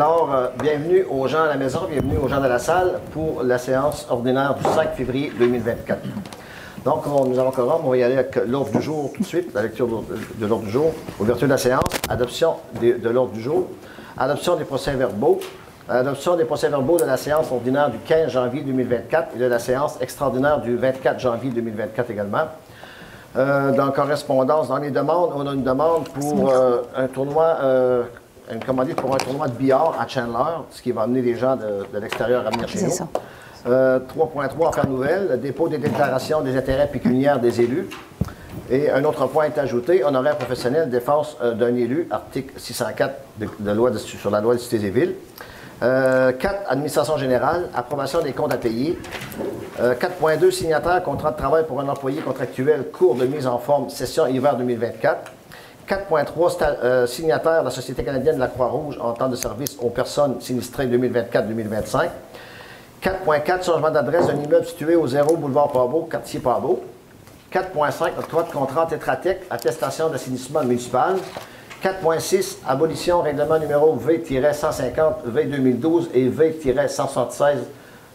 Alors, euh, bienvenue aux gens à la maison, bienvenue aux gens de la salle pour la séance ordinaire du 5 février 2024. Donc, on- nous avons quorum, on va y aller avec l'ordre du jour tout de suite, la lecture de, de l'ordre du jour, ouverture de la séance, adoption de l'ordre du jour, adoption des procès-verbaux, adoption des procès-verbaux de la séance ordinaire du 15 janvier 2024 et de la séance extraordinaire du 24 janvier 2024 également. Euh, dans correspondance, dans les demandes, on a une demande pour euh, un tournoi, euh, une commandite pour un tournoi de billard à Chandler, ce qui va amener les gens de, de l'extérieur à venir chez nous. ça. Euh, 3.3, affaires nouvelles, le dépôt des déclarations des intérêts pécuniaires des élus. Et un autre point est ajouté, honoraire professionnel, défense euh, d'un élu, article 604 de, de loi de- sur la loi de cités et villes. Euh, 4, administration générale, approbation des comptes à payer. Euh, 4.2, signataire, contrat de travail pour un employé contractuel, cours de mise en forme, session hiver 2024. 4.3, sta- euh, signataire de la Société canadienne de la Croix-Rouge en temps de service aux personnes sinistrées 2024-2025. 4.4, changement d'adresse d'un immeuble situé au 0 boulevard Pabot, quartier Pabot. 4.5, octroi de contrat Tétratec, attestation d'assainissement municipal. 4.6, abolition règlement numéro V-150, V-2012 et V-176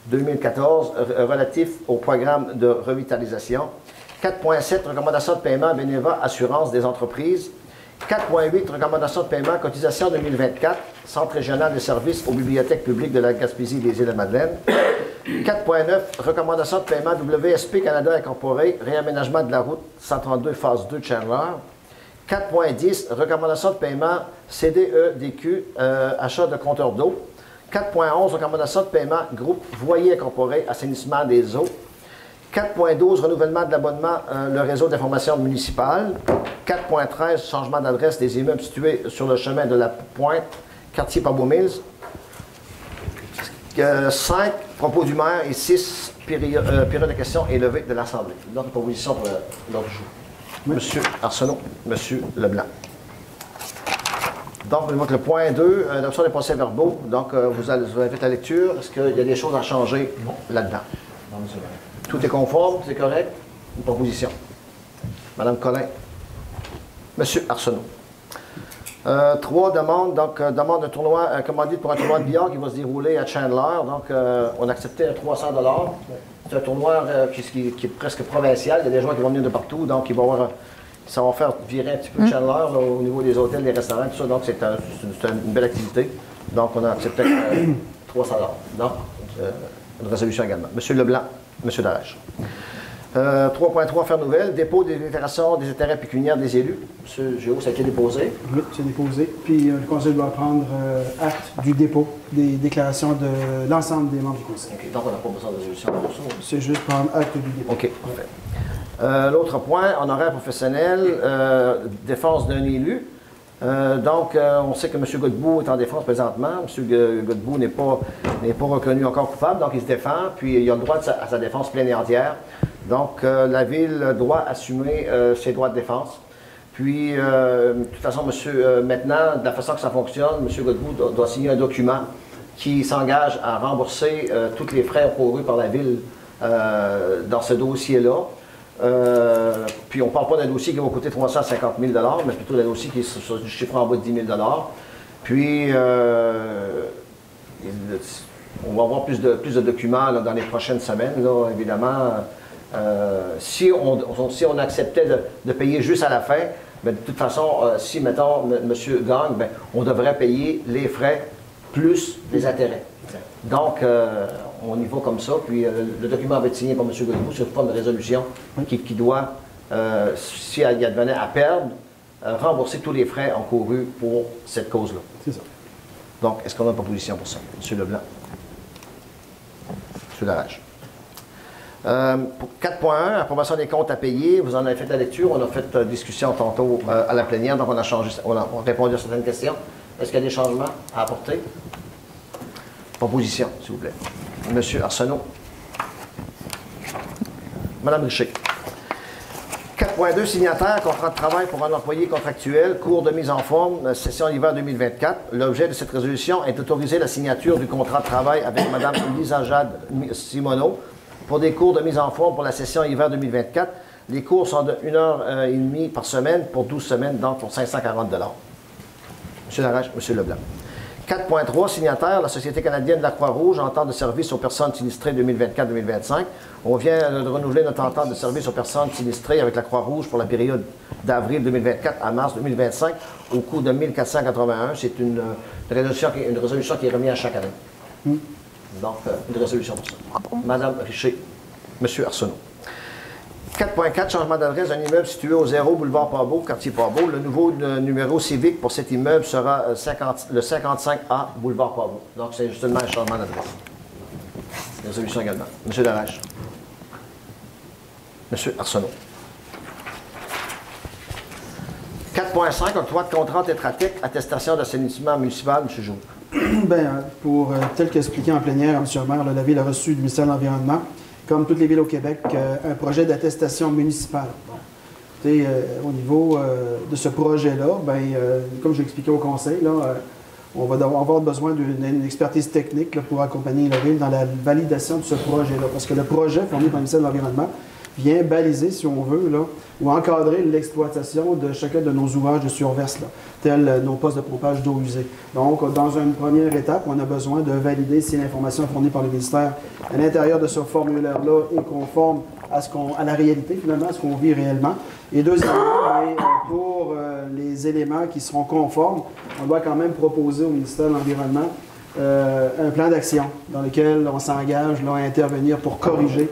2014 euh, relatif au programme de revitalisation. 4.7, recommandation de paiement Beneva Assurance des entreprises. 4.8, recommandation de paiement cotisation 2024, Centre régional de services aux bibliothèques publiques de la Gaspésie et des Îles-de-Madeleine. 4.9, recommandation de paiement WSP Canada Incorporé, réaménagement de la route 132 phase 2 Chandler. 4.10, recommandation de paiement CDEDQ, euh, achat de compteurs d'eau. 4.11, recommandation de paiement groupe Voyer Incorporé, assainissement des eaux. 4.12, renouvellement de l'abonnement, euh, le réseau d'information municipale. 4.13, changement d'adresse des immeubles situés sur le chemin de la Pointe, quartier Mills. 5, propos du maire et 6, période, euh, période de questions élevée de l'Assemblée. D'autres propositions pour euh, l'ordre du jour. Monsieur Arsenault, Monsieur Leblanc. Donc, le point 2, euh, l'option des procès verbaux. Donc, euh, vous, allez, vous avez fait la lecture. Est-ce qu'il y a des choses à changer là-dedans? Tout est conforme, c'est correct? Une proposition. Madame Collin. Monsieur Arsenault. Euh, trois demandes. Donc, euh, demande de tournoi euh, commandite pour un tournoi de billard qui va se dérouler à Chandler. Donc, euh, on a accepté 300 C'est un tournoi qui, qui- qui est presque provincial. Il y a des joueurs qui vont venir de partout. Donc, il va y avoir, ça va faire virer un petit peu Chandler là, au niveau des hôtels, des restaurants, tout ça. Donc, c'est un- c'est une, belle activité. Donc, on a accepté euh, 300 Donc, une résolution également. Monsieur Leblanc, Monsieur Darèche. Euh, 3.3, affaires nouvelles, dépôt des déclarations des intérêts pécuniaires des élus. Monsieur Géo, ça a été déposé. Oui, c'est déposé. Puis euh, le conseil doit prendre euh, acte du dépôt des déclarations de l'ensemble des membres du conseil. OK, donc on n'a pas besoin de résolution pour ça. C'est juste prendre acte du dépôt. OK, parfait. Euh, L'autre point, honoraire professionnel, euh, défense d'un élu. Euh, donc, euh, on sait que M. Godbout est en défense présentement. M. Godbout n'est pas, pas reconnu encore coupable, donc il se défend, puis il a le droit à sa défense pleine et entière. Donc, euh, la Ville doit assumer ses droits de défense. Puis, de toute façon, monsieur, maintenant, de la façon que ça fonctionne, M. Godbout doit, doit signer un document qui s'engage à rembourser tous les frais encourus par la Ville dans ce dossier-là. Euh, puis on ne parle pas d'un dossier qui va coûter 350 000 mais plutôt d'un dossier qui est sur, sur du chiffre en bas de 10 000 Puis, euh, on va avoir plus de, plus de documents là, dans les prochaines semaines, là, évidemment. Euh, si, on, si on acceptait de, de payer juste à la fin, ben, de toute façon, si, mettons, M. Gagne, ben, on devrait payer les frais plus les intérêts. Donc, on y va comme ça. Puis, euh, le document va être signé par M. Godbout sur forme de résolution qui, qui doit, euh, si il y advenait à perdre, euh, rembourser tous les frais encourus pour cette cause-là. C'est ça. Donc, est-ce qu'on a une proposition pour ça? M. Leblanc? M. Larage. Euh, pour 4.1, approbation des comptes à payer. Vous en avez fait la lecture. On a fait euh, discussion tantôt euh, à la plénière, donc on a, changé, on a, on a répondu à certaines questions. Est-ce qu'il y a des changements à apporter? Proposition, s'il vous plaît. M. Arsenault. Madame Richer. 4.2, signataire, contrat de travail pour un employé contractuel, cours de mise en forme, euh, session hiver 2024. L'objet de cette résolution est d'autoriser la signature du contrat de travail avec Mme Lisa Jade Simoneau pour des cours de mise en forme pour la session hiver 2024. Les cours sont de 1h30 par semaine pour 12 semaines, donc pour 540 M. Larage, M. Leblanc. 4.3, signataire, la Société canadienne de la Croix-Rouge, entente de service aux personnes sinistrées 2024-2025. On vient de renouveler notre entente de service aux personnes sinistrées avec la Croix-Rouge pour la période d'avril 2024 à mars 2025 au coût de 1481. C'est une, résolution qui, une résolution qui est remise à chaque année. Hmm. Donc, euh, une résolution pour ça. Madame Richer, Monsieur Arsenault. 4.4, changement d'adresse d'un immeuble situé au 0 boulevard Pabot, quartier Pabot. Le nouveau numéro civique pour cet immeuble sera euh, le 55A boulevard Pabot. Donc, c'est justement un changement d'adresse. Résolution également. Monsieur Darache. Monsieur Arsenault. 4.5, octroi de contrat tétratique, attestation d'assainissement municipal, M. Joux. Bien, pour, euh, tel qu'expliqué en plénière, M. le maire, la ville a reçu du ministère de l'Environnement comme toutes les villes au Québec, euh, un projet d'attestation municipale. Euh, au niveau euh, de ce projet-là, ben, comme j'ai expliqué au conseil, là, on va avoir besoin d'une expertise technique pour accompagner la ville dans la validation de ce projet-là. Parce que le projet fourni par le ministère de l'Environnement vient baliser, si on veut, là, ou encadrer l'exploitation de chacun de nos ouvrages de surverse, là, tels nos postes de pompage d'eau usée. Donc, dans une première étape, on a besoin de valider si l'information fournie par le ministère à l'intérieur de ce formulaire-là est conforme à, ce à la réalité, finalement, à ce qu'on vit réellement. Et deuxièmement, ben, pour euh, les éléments qui seront conformes, on doit quand même proposer au ministère de l'Environnement euh, un plan d'action dans lequel on s'engage à intervenir pour corriger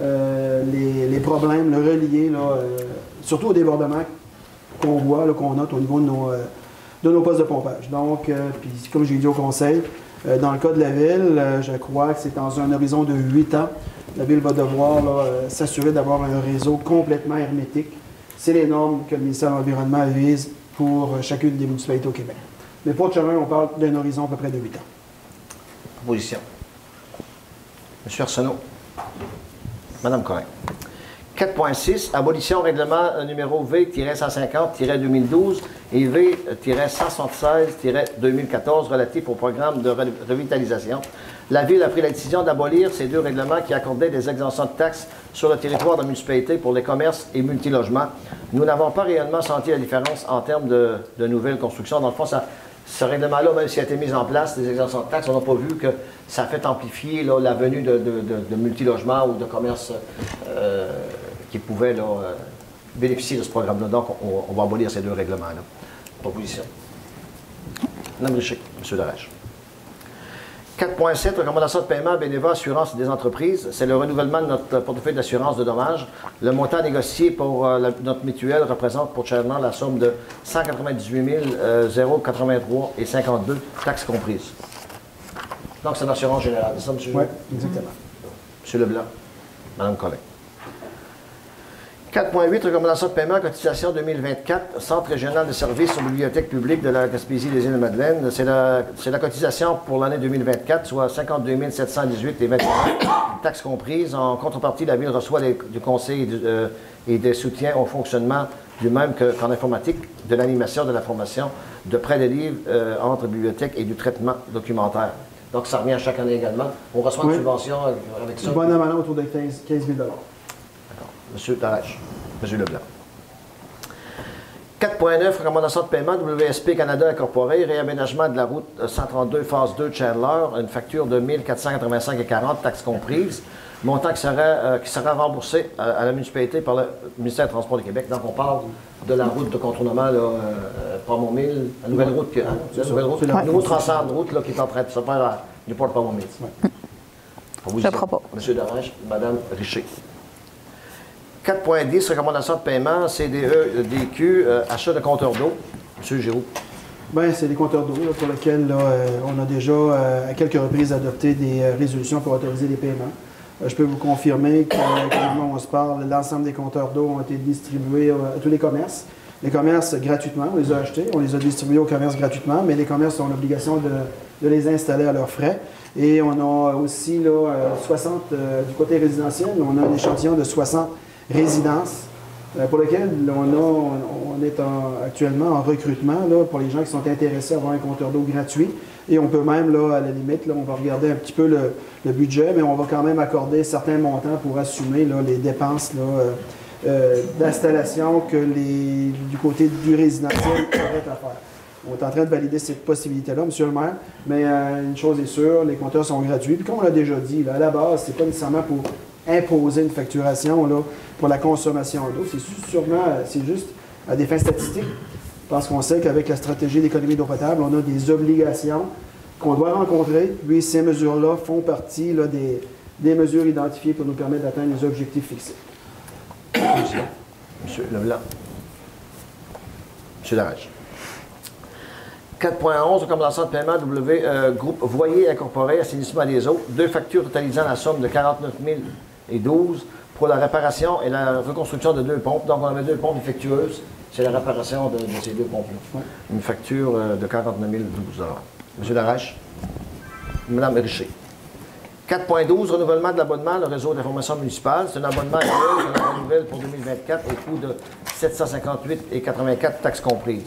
euh, les, problèmes le reliés, euh, surtout au débordement qu'on voit, qu'on note au niveau de nos, euh, de nos postes de pompage. Donc, puis comme j'ai dit au conseil, dans le cas de la ville, je crois que c'est dans un horizon de 8 ans, la ville va devoir s'assurer d'avoir un réseau complètement hermétique. C'est les normes que le ministère de l'Environnement vise pour chacune des municipalités au Québec. Mais pour le chemin, on parle d'un horizon à peu près de 8 ans. Proposition. Monsieur Arsenault. Madame Corin. 4.6, abolition règlement euh, numéro V-150-2012 et V-176-2014 relatif au programme de revitalisation. La Ville a pris la décision d'abolir ces deux règlements qui accordaient des exemptions de taxes sur le territoire de la municipalité pour les commerces et multilogements. Nous n'avons pas réellement senti la différence en termes de, de nouvelles constructions. Dans le fond, ça, ce règlement-là, même s'il a été mis en place, des exemptions de taxes, on n'a pas vu que ça a fait amplifier la venue de, de, multilogements ou de commerces euh, qui pouvaient euh, bénéficier de ce programme-là. Donc, on, va abolir ces deux règlements-là. Proposition. Mme Richer, M. Darèche. 4.7, recommandation de paiement Bénéva Assurance des entreprises. C'est le renouvellement de notre portefeuille d'assurance de dommages. Le montant négocié pour euh, notre mutuelle représente pour Chairman la somme de 198 083 et 52, taxes comprises. Donc, c'est l'assurance générale. C'est ça, M. Oui, exactement. M. Leblanc. Mme Collin. 4.8, recommandation de paiement, cotisation 2024, Centre régional de services aux bibliothèques publiques de la Gaspésie des îles-de-Madeleine. C'est la, la, cotisation pour l'année 2024, soit 52 718 et 21 taxes comprises. En contrepartie, la Ville reçoit du conseil euh, et, des soutiens au fonctionnement du même qu'en informatique, de l'animation, de la formation, de prêt de livres euh, entre bibliothèques et du traitement documentaire. Donc, ça revient chaque année également. On reçoit une subvention avec ça. Bon an autour de 15, 000 M. Tarache, M. Leblanc. 4.9, recommandation de paiement WSP Canada Incorporé, réaménagement de la route 132 phase 2 de Chandler, une facture de 1485,40, taxes comprises, montant qui sera, euh, qui sera remboursé euh, à, la municipalité par le ministère des Transports du Québec. Donc, on parle de la route de contournement, là, euh, la nouvelle route, que, la nouvelle route, le nouveau de route là, qui est en train de se faire à Newport-Pont-Montmille. Je ne crois pas. M. Darange, Mme Richer. 4.10, recommandation de paiement, CDE, DQ, euh, achat de compteurs d'eau. Monsieur Giroux. Bien, c'est des compteurs d'eau pour lesquels euh, on a déjà euh, à quelques reprises adopté des résolutions pour autoriser les paiements. je peux vous confirmer que, on se parle, l'ensemble des compteurs d'eau ont été distribués à tous les commerces. Les commerces gratuitement, on les a achetés, on les a distribués aux commerces gratuitement, mais les commerces ont l'obligation de, de, les installer à leurs frais. Et on a aussi là, 60, du côté résidentiel, on a un échantillon de 60 résidence euh, pour lequel on, est actuellement en recrutement là, pour les gens qui sont intéressés à avoir un compteur d'eau gratuit. Et on peut même, là, à la limite, là, on va regarder un petit peu le, budget, mais on va quand même accorder certains montants pour assumer là, les dépenses euh, euh, d'installation que les, du côté du résidentiel à faire. On est en train de valider cette possibilité-là, Monsieur le maire. Mais une chose est sûre, les compteurs sont gratuits. Puis comme on l'a déjà dit, à la base, c'est pas nécessairement pour imposer une facturation là, pour la consommation d'eau. C'est sûrement, c'est juste à des fins statistiques, parce qu'on sait qu'avec la stratégie d'économie d'eau potable, on a des obligations qu'on doit rencontrer. Puis ces mesures-là font partie des, des mesures identifiées pour nous permettre d'atteindre les objectifs fixés. Monsieur Leblanc. Monsieur Larage. 4.11, recommandation de paiement W, euh, groupe Voyer Incorporé, assainissement des eaux, deux factures totalisant la somme de 49 012 pour la réparation et la reconstruction de deux pompes. Donc, on avait deux pompes défectueuses. C'est la réparation de, ces deux pompes-là. Une facture euh, de 49 012 Monsieur Larache. Madame Richer. 4.12, renouvellement de l'abonnement, le réseau d'information municipale. C'est un abonnement annuel de renouvelle pour 2024 au coût de 758,84 taxes comprises.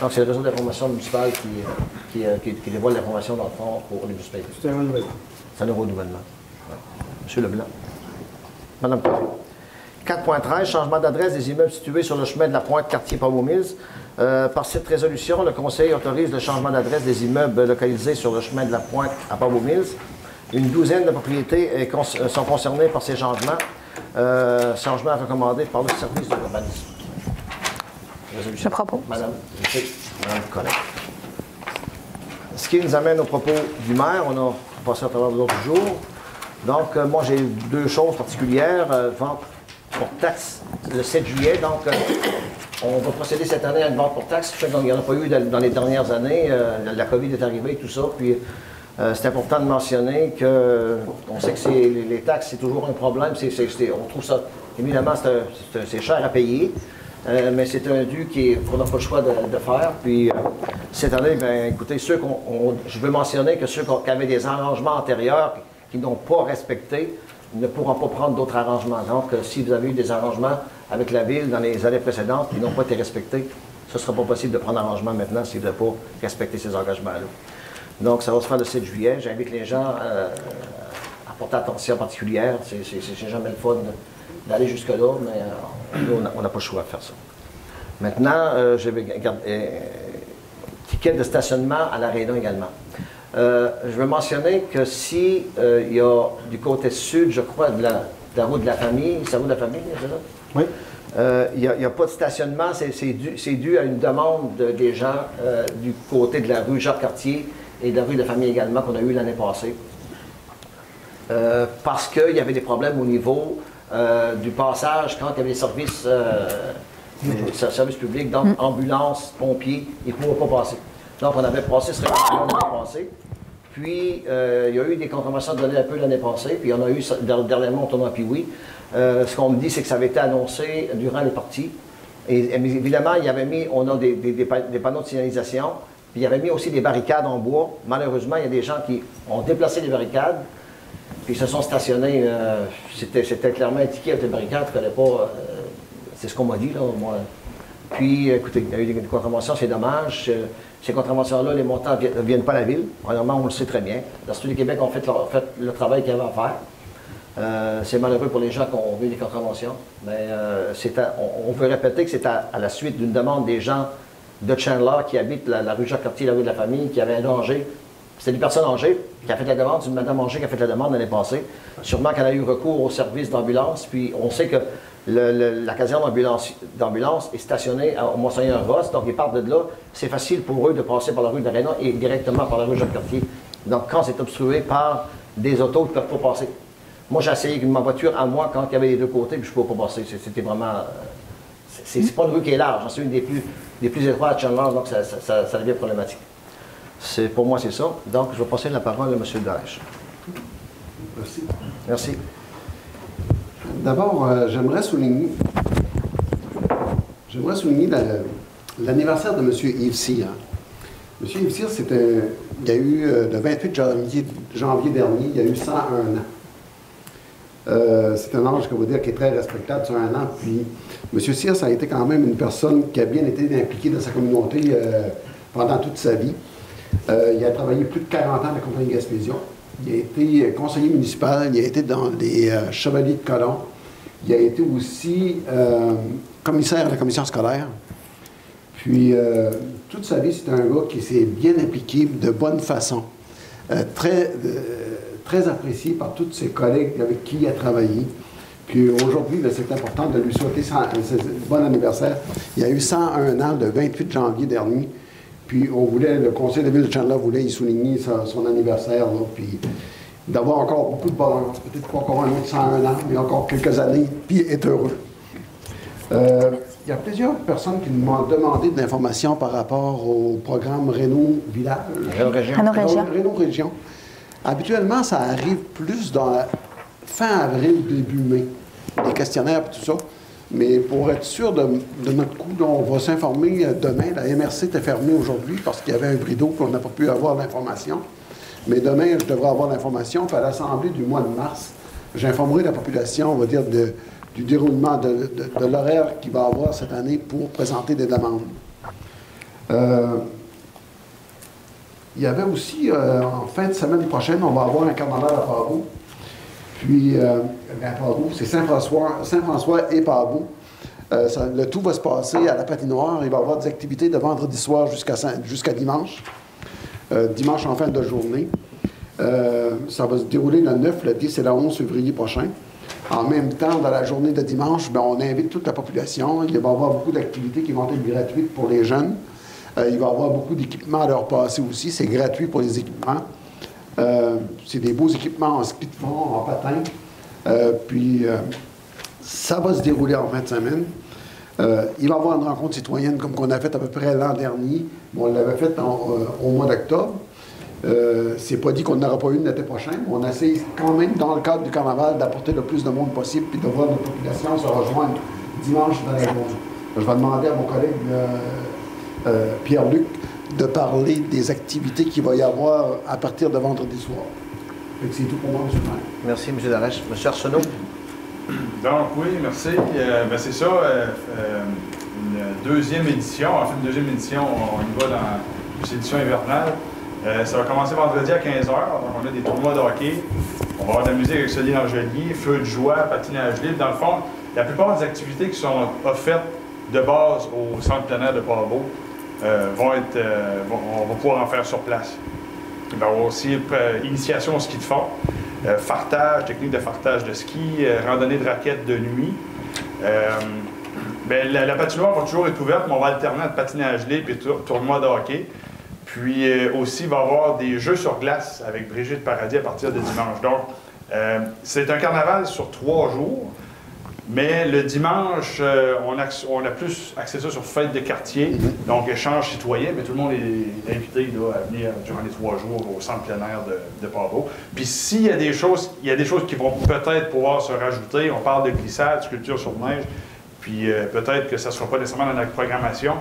Donc, c'est le réseau d'information municipale qui, qui, euh, qui, dévoile l'information dans le fond pour les municipalités. C'est un renouvellement. C'est un renouvellement. Monsieur Leblanc. Madame Coffey. 4.13, changement d'adresse des immeubles situés sur le chemin de la pointe quartier Pablo Mills. Euh, par cette résolution, le Conseil autorise le changement d'adresse des immeubles localisés sur le chemin de la pointe à Pablo Mills. Une douzaine de propriétés euh, sont concernées par ces changements. Euh, changements recommandés par le service de l'urbanisme. Je. Madame, Madame Collet. Ce qui nous amène au propos du maire, on a passé à travers d'autres jours. Donc, euh, moi, j'ai deux choses particulières. vente pour taxe le 7 juillet. Donc, on va procéder cette année à une vente pour taxe. Il n'y en a pas eu dans les dernières années. la COVID est arrivée et tout ça. Puis, euh, c'est important de mentionner que on sait que les, taxes, c'est toujours un problème. on trouve ça, évidemment, c'est cher à payer, euh, mais c'est un dû qu'on n'a pas le choix de, faire. Puis euh, cette année, ben, écoutez, ceux qu'on, je veux mentionner que ceux qui avaient des arrangements antérieurs qui n'ont pas respecté ne pourront pas prendre d'autres arrangements. Donc, si vous avez eu des arrangements avec la Ville dans les années précédentes qui n'ont pas été respectés, ce ne sera pas possible de prendre arrangement maintenant si vous n'avez pas respecté ces engagements-là. Donc, ça va se faire le 7 juillet. J'invite les gens euh, à porter attention particulière. C'est jamais le fun d'aller jusque-là, mais euh, on n'a pas le choix de faire ça. Maintenant, euh, je vais garder ticket de stationnement à l'aréna également. Je veux mentionner que si il y a du côté sud, je crois, de la, route de la famille, c'est la route de la famille, c'est ça? Oui. Il n'y a, pas de stationnement, c'est dû, dû, à une demande des gens du côté de la rue Jacques-Cartier et de la rue de la famille également qu'on a eu l'année passée. Euh, parce qu'il y avait des problèmes au niveau euh, du passage quand il y avait des services, euh, services publics, donc mm. ambulance, pompiers, ils ne pouvaient pas passer. Donc on avait passé ce règlement l'année passée. Puis il y a eu des confirmations données un peu l'année passée, puis en a eu dernièrement au tournoi puis oui. ce qu'on me dit, c'est que ça avait été annoncé durant les parties. Et, évidemment, il y avait mis, on a des, panneaux de signalisation il y avait mis aussi des barricades en bois. Malheureusement, il y a des gens qui ont déplacé les barricades, puis se sont stationnés. Euh, c'était clairement indiqué avec les barricades, il ne pas. Euh, c'est ce qu'on m'a dit, là, moi. Puis, écoutez, il y a eu des, contraventions, c'est dommage. Euh, ces contraventions-là, les montants ne viennent, pas à la ville. Premièrement, on le sait très bien. L'Institut du Québec ont fait, le travail qu'ils avaient à faire. c'est malheureux pour les gens qui ont vu des contraventions, mais on, veut répéter que c'est à, la suite d'une demande des gens de Chandler qui habite la, rue Jacques-Cartier, la rue de la famille, qui avait un danger. C'est une personne âgée qui a fait la demande, c'est une madame âgée qui a fait la demande l'année passée. Sûrement qu'elle a eu recours au service d'ambulance, puis on sait que la caserne d'ambulance est stationnée au Monseigneur-Ross, donc ils partent de là. C'est facile pour eux de passer par la rue d'Arena et directement par la rue Jacques-Cartier. Donc quand c'est obstrué par des autos qui ne peuvent pas passer. Moi, j'ai essayé avec ma voiture à moi quand il y avait les deux côtés, puis je ne pouvais pas passer. C'était vraiment. Euh, c'est pas une rue qui est large, hein, c'est une des plus les plus étroits à Chandler, donc ça, devient problématique. Pour moi, c'est ça. Donc, je vais passer la parole à M. Daesh. Merci. Merci. D'abord, euh, j'aimerais souligner, souligner l'anniversaire de M. Yves Cyr. M. Yves Cyr, il y a eu, euh, le 28 janvier, dernier, il y a eu 101 ans. Euh, c'est un âge, que vous dire, qui est très respectable sur un an. Puis, M. Cyr, ça a été quand même une personne qui a bien été impliquée dans sa communauté pendant toute sa vie. Il a travaillé plus de 40 ans à la compagnie Gaspésion. Il a été conseiller municipal, il a été dans les Chevaliers de Colomb. Il a été aussi commissaire à la commission scolaire. Puis, euh, toute sa vie, c'est un gars qui s'est bien impliqué de bonne façon. Euh, très, très apprécié par tous ses collègues avec qui il a travaillé. Puis aujourd'hui, ben, c'est important de lui souhaiter un bon anniversaire. Il a eu 101 ans le 28 janvier dernier. Puis on voulait, le conseil de ville de Chandler voulait y souligner son anniversaire. puis d'avoir encore beaucoup de bonheur. Peut-être pas encore un autre 101 ans, mais encore quelques années, puis être heureux. Euh, il y a plusieurs personnes qui m'ont demandé de l'information par rapport au programme Renault Village. Renault Région. Renault Région. Renault Région. Habituellement, ça arrive plus dans fin avril, début mai, les questionnaires et tout ça. Mais pour être sûr de, notre coup, on va s'informer euh, demain. La MRC était fermée aujourd'hui parce qu'il y avait un bris d'eau qu'on n'a pas pu avoir l'information. Mais demain, je devrais avoir l'information. À l'Assemblée du mois de mars, j'informerai la population, on va dire, du déroulement de, l'horaire qu'il va avoir cette année pour présenter des demandes. Euh, il y avait aussi, euh, en fin de semaine prochaine, on va avoir un carnaval à Pabot. Puis, euh, Pabot, c'est Saint-François, et Pabot. Euh, le tout va se passer à la patinoire. Il va y avoir des activités de vendredi soir jusqu'à dimanche. dimanche en fin de journée. ça va se dérouler le 9, le 10 et le 11 février prochain. En même temps, dans la journée de dimanche, ben, on invite toute la population. Il va y avoir beaucoup d'activités qui vont être gratuites pour les jeunes. Euh, il va y avoir beaucoup d'équipements à leur passer aussi. C'est gratuit pour les équipements. Euh, c'est des beaux équipements en ski de fond, en patin. Euh, puis, ça va se dérouler en fin de semaine. il va y avoir une rencontre citoyenne comme qu'on a fait à peu près l'an dernier. on l'avait faite au mois d'octobre. c'est pas dit qu'on n'aura pas une l'été prochain. On essaie quand même, dans le cadre du carnaval, d'apporter le plus de monde possible puis de voir notre population se rejoindre dimanche dans la journée. Je vais demander à mon collègue euh, Pierre-Luc de parler des activités qu'il va y avoir à partir de vendredi soir. C'est tout pour moi, M. le maire. Merci, M. Darèche. M. Arsenault. Donc, oui, merci. Euh, ben, c'est ça, euh, une deuxième édition. En fait, une deuxième édition, on, y va dans l'édition hivernale. ça va commencer vendredi à 15h. Donc, on a des tournois de hockey. On va avoir de la musique avec Solide Angelier, feu de joie, patinage libre. Dans le fond, la plupart des activités qui sont offertes de base au centre plein air de Port-Beau euh, vont être, euh, on va pouvoir en faire sur place. Il va y avoir aussi euh, initiation au ski de fond, fartage, technique de fartage de ski, randonnée de raquettes de nuit. Ben, la, patinoire va toujours être ouverte, mais on va alterner entre patinage libre et tournoi de hockey. Puis aussi, il va y avoir des jeux sur glace avec Brigitte Paradis à partir de dimanche. Donc, c'est un carnaval sur trois jours. Mais le dimanche, euh, on, a, plus axé ça sur fête de quartier, mhm. donc échange citoyen, mais tout le monde est invité à venir durant les trois jours au centre plein air de, de Pabot. Puis s'il y a des choses, il y a des choses qui vont peut-être pouvoir se rajouter. On parle de glissade, sculpture sur neige, puis euh, peut-être que ça ne sera pas nécessairement dans la programmation.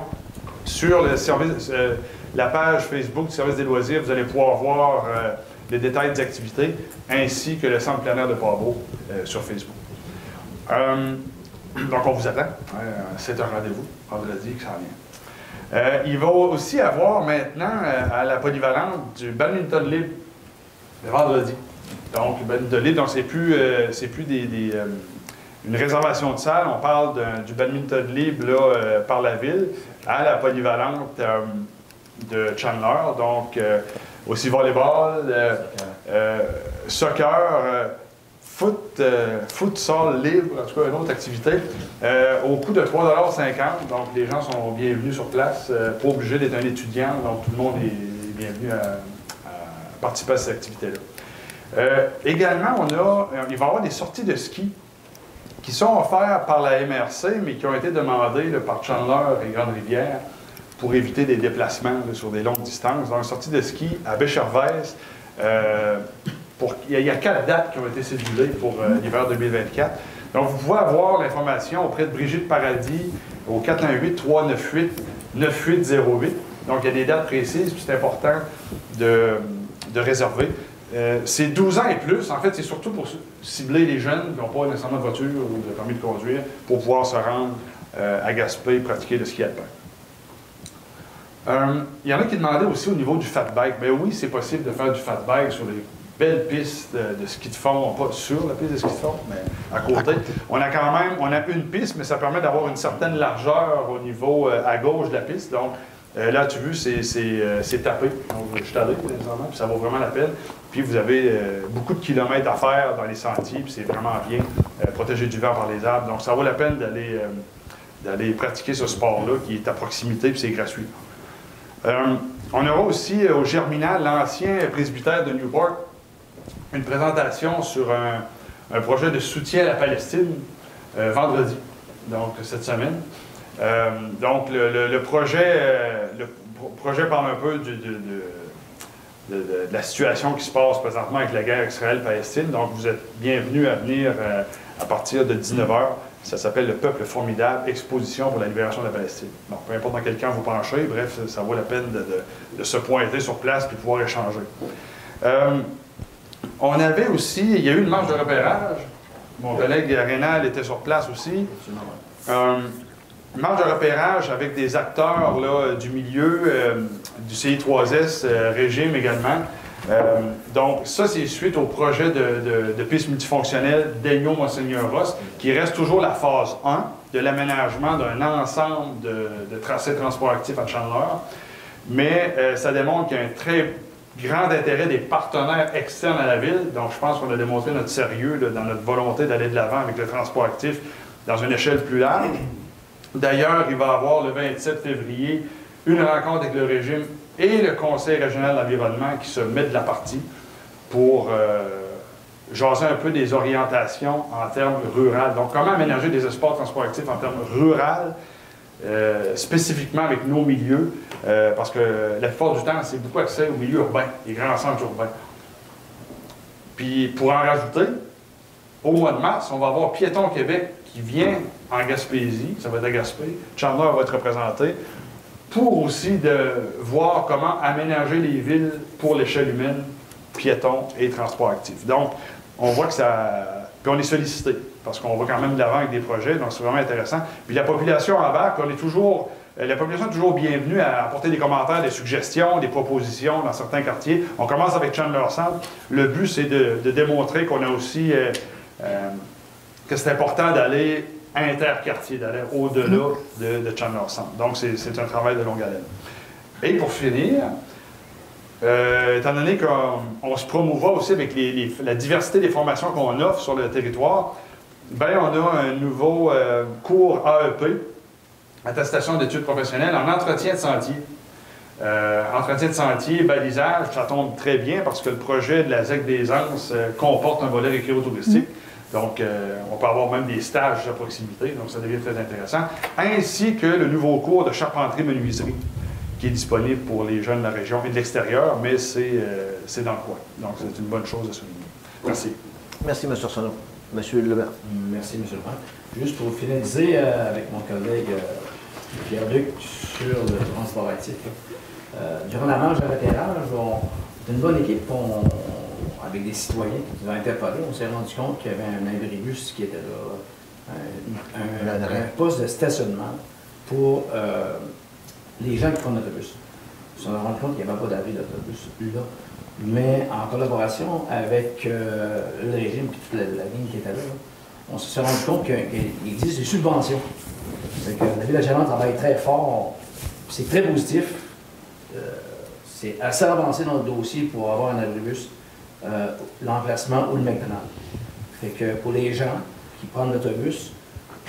Sur le service, euh, la page Facebook du service des loisirs, vous allez pouvoir voir les détails des activités, ainsi que le centre plein air de Pabot sur Facebook. Euh, donc, on vous attend. c'est un rendez-vous. Vendredi que ça vient. Euh, il va aussi avoir maintenant euh, à la polyvalente du badminton libre le vendredi. Donc, le badminton libre, donc c'est plus, plus des, une réservation de salle. On parle du badminton libre là, par la ville à la polyvalente de Chandler. Donc, aussi volleyball, soccer foot, euh, futsal libre, en tout cas une autre activité, euh, au coût de 3,50 Donc les gens sont bienvenus sur place, euh, pas obligés d'être un étudiant, donc tout le monde est bienvenu à, participer à cette activité-là. également, on a, il va y avoir des sorties de ski qui sont offertes par la MRC, mais qui ont été demandées par Chandler et Grande-Rivière pour éviter des déplacements sur des longues distances. Donc, sortie de ski à Il, y a, quatre dates qui ont été cédulées pour euh, l'hiver 2024. Donc, vous pouvez avoir l'information auprès de Brigitte Paradis au 418-398-9808. Donc, il y a des dates précises, puis c'est important de, réserver. Euh, c'est 12 ans et plus. En fait, c'est surtout pour cibler les jeunes qui n'ont pas nécessairement de voiture ou de permis de conduire pour pouvoir se rendre euh, à Gaspé et pratiquer le ski alpin. il y en a qui demandaient aussi au niveau du fat bike. Mais oui, c'est possible de faire du fat bike sur les belle piste de, ski de fond, pas sur la piste de ski de fond, mais à côté. On a quand même, on a une piste, mais ça permet d'avoir une certaine largeur au niveau euh, à gauche de la piste. Donc euh, là, tu vois, c'est tapé. Donc, je suis allé, puis ça vaut vraiment la peine. Puis vous avez beaucoup de kilomètres à faire dans les sentiers, puis c'est vraiment bien protégé du vent par les arbres. Donc ça vaut la peine d'aller d'aller pratiquer ce sport-là qui est à proximité, puis c'est gratuit. on aura aussi au Germinal, l'ancien presbytère de Newport, une présentation sur un, projet de soutien à la Palestine euh, vendredi, donc cette semaine. Euh, donc le, projet, euh, le projet parle un peu de, la situation qui se passe présentement avec la guerre Israël-Palestine. Donc vous êtes bienvenus à venir à partir de 19h. Ça s'appelle Le Peuple formidable, exposition pour la libération de la Palestine. Donc, peu importe dans quel camp vous penchez, bref, ça, vaut la peine de, se pointer sur place et pouvoir échanger. On avait aussi, il y a eu une marche de repérage. Mon collègue Rénal était sur place aussi. Euh, une marche de repérage avec des acteurs du milieu, euh, du CI3S, euh, régime également. donc, ça, c'est suite au projet de, piste multifonctionnelle d'Aignon-Monseigneur Ross, qui reste toujours la phase 1 de l'aménagement d'un ensemble de, de, tracés de transport actif à Chandler. Mais ça démontre qu'il y a un très grand intérêt des partenaires externes à la ville. Donc, je pense qu'on a démontré notre sérieux dans notre volonté d'aller de l'avant avec le transport actif dans une échelle plus large. D'ailleurs, il va y avoir le 27 février une rencontre avec le régime et le Conseil régional de l'environnement qui se met de la partie pour euh, jaser un peu des orientations en termes ruraux. Donc, comment aménager des espaces de transport actif en termes ruraux, euh, spécifiquement avec nos milieux, euh, parce que la plupart du temps, c'est beaucoup accès aux milieux urbains, les grands centres urbains. Puis pour en rajouter, au mois de mars, on va avoir Piéton Québec qui vient en Gaspésie, ça va être à Gaspé, Chandler va être représenté, pour aussi de voir comment aménager les villes pour l'échelle humaine, piéton et transport actif. Donc, on voit que ça... Puis on est sollicité, parce qu'on va quand même de l'avant avec des projets, donc c'est vraiment intéressant. Puis la population en bas, on est toujours la population est toujours bienvenue à apporter des commentaires, des suggestions, des propositions dans certains quartiers. On commence avec Chandler Centre. Le but, c'est de, démontrer qu'on a aussi euh, euh, que c'est important d'aller interquartier, d'aller au-delà de, de, Chandler Centre. Donc, c'est un travail de longue haleine. Et pour finir, étant donné qu'on se promouvoit aussi avec la diversité des formations qu'on offre sur le territoire, ben on a un nouveau cours AEP attestation d'études professionnelles en entretien de sentier. Euh, entretien de sentier, balisage, ça tombe très bien parce que le projet de la ZEC des Anses euh, comporte un volet récréo-touristique. Donc, euh, on peut avoir même des stages à proximité, donc ça devient très intéressant. Ainsi que le nouveau cours de charpenterie-menuiserie qui est disponible pour les jeunes de la région et de l'extérieur, mais c'est dans le coin. Donc, c'est une bonne chose à souligner. Merci. Merci, M. Sono. M. Lebert. Merci, M. Lebert. Juste pour finaliser avec mon collègue Pierre-Luc sur le transport actif. Euh, durant la marche de repérage, on, une bonne équipe avec des citoyens qui nous ont interpellés. On s'est rendu compte qu'il y avait un imbribus qui était là, un, poste de stationnement pour euh, les gens qui prennent l'autobus. On s'est rendu compte qu'il n'y avait pas d'abri d'autobus là. Mais en collaboration avec euh, le régime et toute la, ligne qui était là, on s'est rendu compte qu'il existe des subventions la Ville de Chalon travaille très fort. C'est très positif. Euh, c'est assez avancé dans le dossier pour avoir un abribus, euh, l'emplacement ou le McDonald's. Fait que pour les gens qui prennent l'autobus,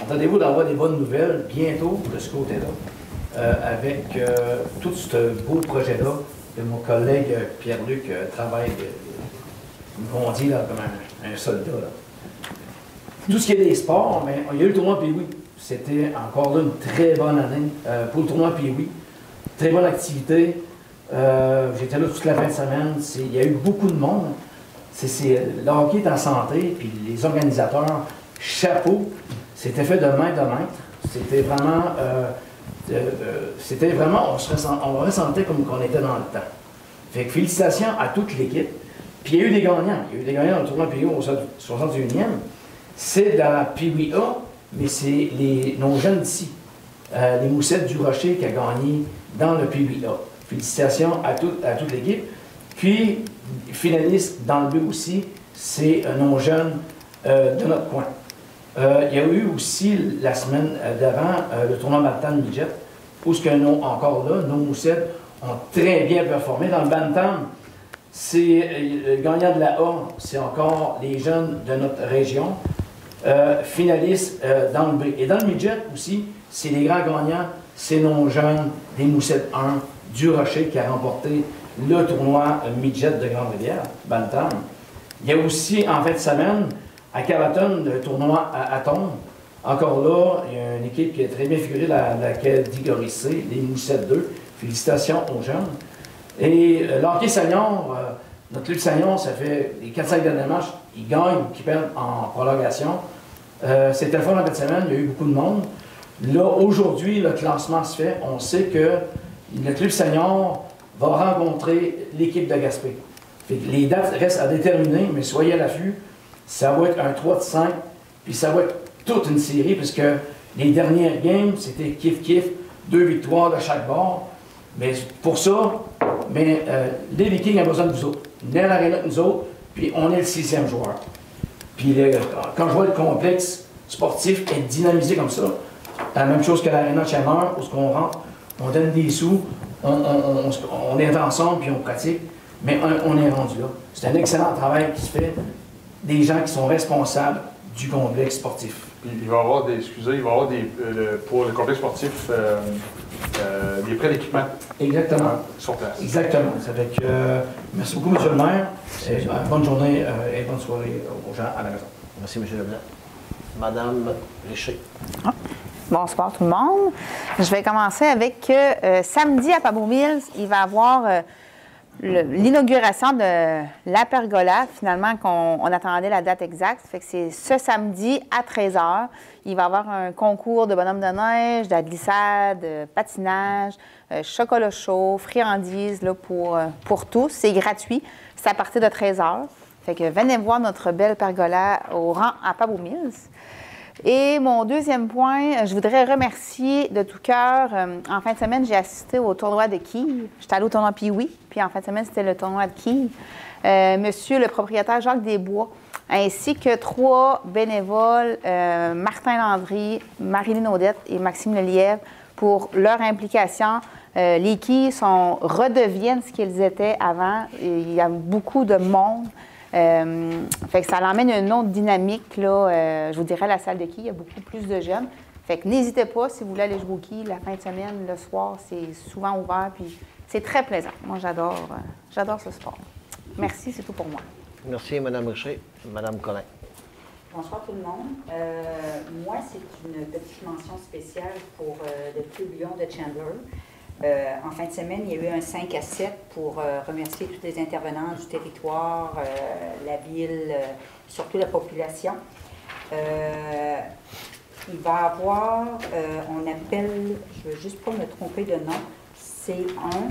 attendez-vous d'avoir des bonnes nouvelles bientôt de ce côté-là, euh, avec tout ce beau projet-là que mon collègue Pierre-Luc travaille, on dit là, comme un, soldat. Tout ce qui est des sports, mais il y a eu le tournoi, puis oui, c'était encore là une très bonne année euh, pour le tournoi puis oui. Très bonne activité. Euh, j'étais là toute la fin de semaine. Il y a eu beaucoup de monde. le hockey est en santé, puis les organisateurs, chapeau, c'était fait de main de maître. C'était vraiment, euh, c'était vraiment, on, se ressentait comme qu'on était dans le temps. Fait que félicitations à toute l'équipe. Puis il y a eu des gagnants. Il y a eu des gagnants dans le tournoi PIO au 61e. C'est dans PIA mais c'est nos jeunes d'ici, euh, les Moussettes du Rocher qui a gagné dans le PBA. Félicitations à, toute l'équipe. Puis, finaliste dans le but aussi, c'est nos jeunes de notre coin. il y a eu aussi la semaine d'avant le tournoi Bantam Midget, où ce que nous, encore là, nos moussettes ont très bien performé. Dans le Bantam, c'est le gagnant de la A, c'est encore les jeunes de notre région, finalistes dans le B. Et dans le midget aussi, c'est les grands gagnants, c'est nos jeunes des Moussettes 1 du Rocher qui a remporté le tournoi midget de Grande-Rivière, Bantam. Il y a aussi, en fin de semaine, à Cavaton, le tournoi à Atom. Encore là, il y a une équipe qui est très bien figurée, la, C, les Moussettes 2. Félicitations aux jeunes. Et euh, l'hockey euh, notre club senior, ça fait les 4-5 derniers matchs, ils gagnent ou ils perdent en prolongation. Euh, C'était fun en fin de semaine, il y a eu beaucoup de monde. Là, aujourd'hui, le classement se fait. On sait que le club senior va rencontrer l'équipe de Gaspé. les dates restent à déterminer, mais soyez à l'affût. Ça va être un 3 de 5, puis ça va être toute une série, puisque les dernières games, c'était kiff-kiff, deux victoires de chaque bord. Mais pour ça, mais, euh, les Vikings ont besoin de vous autres. Nel Arena nous autres, puis on est le sixième joueur. Puis quand je vois le complexe sportif être dynamisé comme ça, la même chose que l'Arena Chalmers, où on rentre, on donne des sous, on, est ensemble puis on pratique, mais on, est rendu là. C'est un excellent travail qui se fait des gens qui sont responsables du complexe sportif. Il va y avoir des, excusez, il va y avoir des, euh, pour le complexe sportif euh, euh, des prêts d'équipement. Exactement. sur place. Exactement. Avec, merci beaucoup, M. le maire. bonne journée et bonne soirée aux gens à la maison. Merci, M. Leblanc. Madame Richer. Ah. Bonsoir tout le monde. Je vais commencer avec euh, samedi à Pabot Mills, il va y avoir euh, l'inauguration de la pergola, finalement, qu'on attendait la date exacte. Fait que c'est ce samedi à 13h. Il va y avoir un concours de bonhomme de neige, de glissade, de patinage, euh, chocolat chaud, friandises là, pour, pour tous. C'est gratuit. C'est à partir de 13h. Fait que venez voir notre belle pergola au rang à Pabot Mills. Et mon deuxième point, je voudrais remercier de tout cœur. Euh, en fin de semaine, j'ai assisté au tournoi de quilles. J'étais allée au tournoi puis oui, puis en fin de semaine, c'était le tournoi de quilles. Euh, monsieur le propriétaire Jacques Desbois, ainsi que trois bénévoles, euh, Martin Landry, Marilyn Audette et Maxime Lelièvre, pour leur implication. les quilles sont, redeviennent ce qu'ils étaient avant. Il y a beaucoup de monde. Euh, fait que ça l'emmène une autre dynamique. Là, euh, je vous dirais, la salle de quilles, il y a beaucoup plus de jeunes. Fait que n'hésitez pas, si vous voulez aller jouer au quilles, la fin de semaine, le soir, c'est souvent ouvert, puis c'est très plaisant. Moi, j'adore, euh, j'adore ce sport. Merci, c'est tout pour moi. Merci, Mme Richer. Mme Collin. Bonsoir tout le monde. moi, c'est une petite mention spéciale pour le Club Lyon de Chandler. Euh, en fin de semaine, il y a eu un 5 à 7 pour euh, remercier tous les intervenants du territoire, euh, la ville, surtout la population. il va y avoir, on appelle, je ne veux juste pas me tromper de nom, c'est un,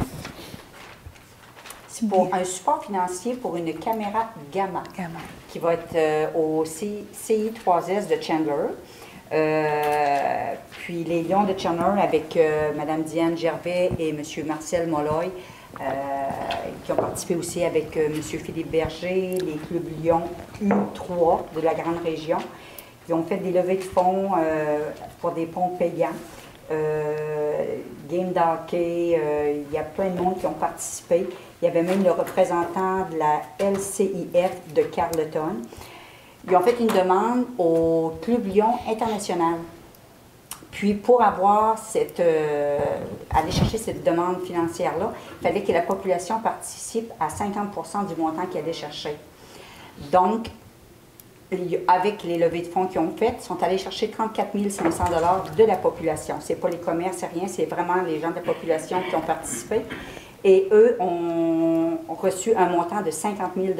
pour un support financier pour une caméra Gamma, Gamma. qui va être au CI3S de Chandler. Euh, puis les Lions de Chandler avec euh, Mme Diane Gervais et M. Marcel Molloy, euh, qui ont participé aussi avec M. Philippe Berger, les clubs Lyon U3 de la grande région. Ils ont fait des levées de fonds pour des ponts payants. Game d'hockey, il y a plein de monde qui ont participé. Il y avait même le représentant de la LCIF de Carleton. Ils ont fait une demande au Club Lyon International. Puis pour avoir cette, euh, aller chercher cette demande financière-là, il fallait que la population participe à 50% du montant qu'ils allaient chercher. Donc, avec les levées de fonds qu'ils ont faites, ils sont allés chercher 34 500 de la population. Ce n'est pas les commerces, c'est rien, c'est vraiment les gens de la population qui ont participé. Et eux ont reçu un montant de 50 000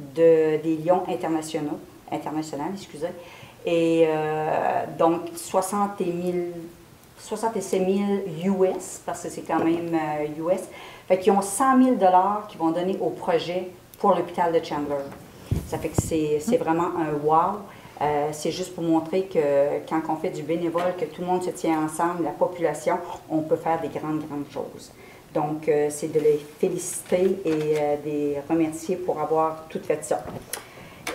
de, des lions internationaux, internationaux, excusez. Et euh, donc 60 000, 67 000 US, parce que c'est quand même US. Euh, fait qu'ils ont 100 000 qu'ils vont donner au projet pour l'hôpital de Chandler. Ça fait que c'est vraiment un wow. Euh, c'est juste pour montrer que quand on fait du bénévole, que tout le monde se tient ensemble, la population, on peut faire des grandes, grandes choses. Donc, euh, c'est de les féliciter et euh, de les remercier pour avoir tout fait ça.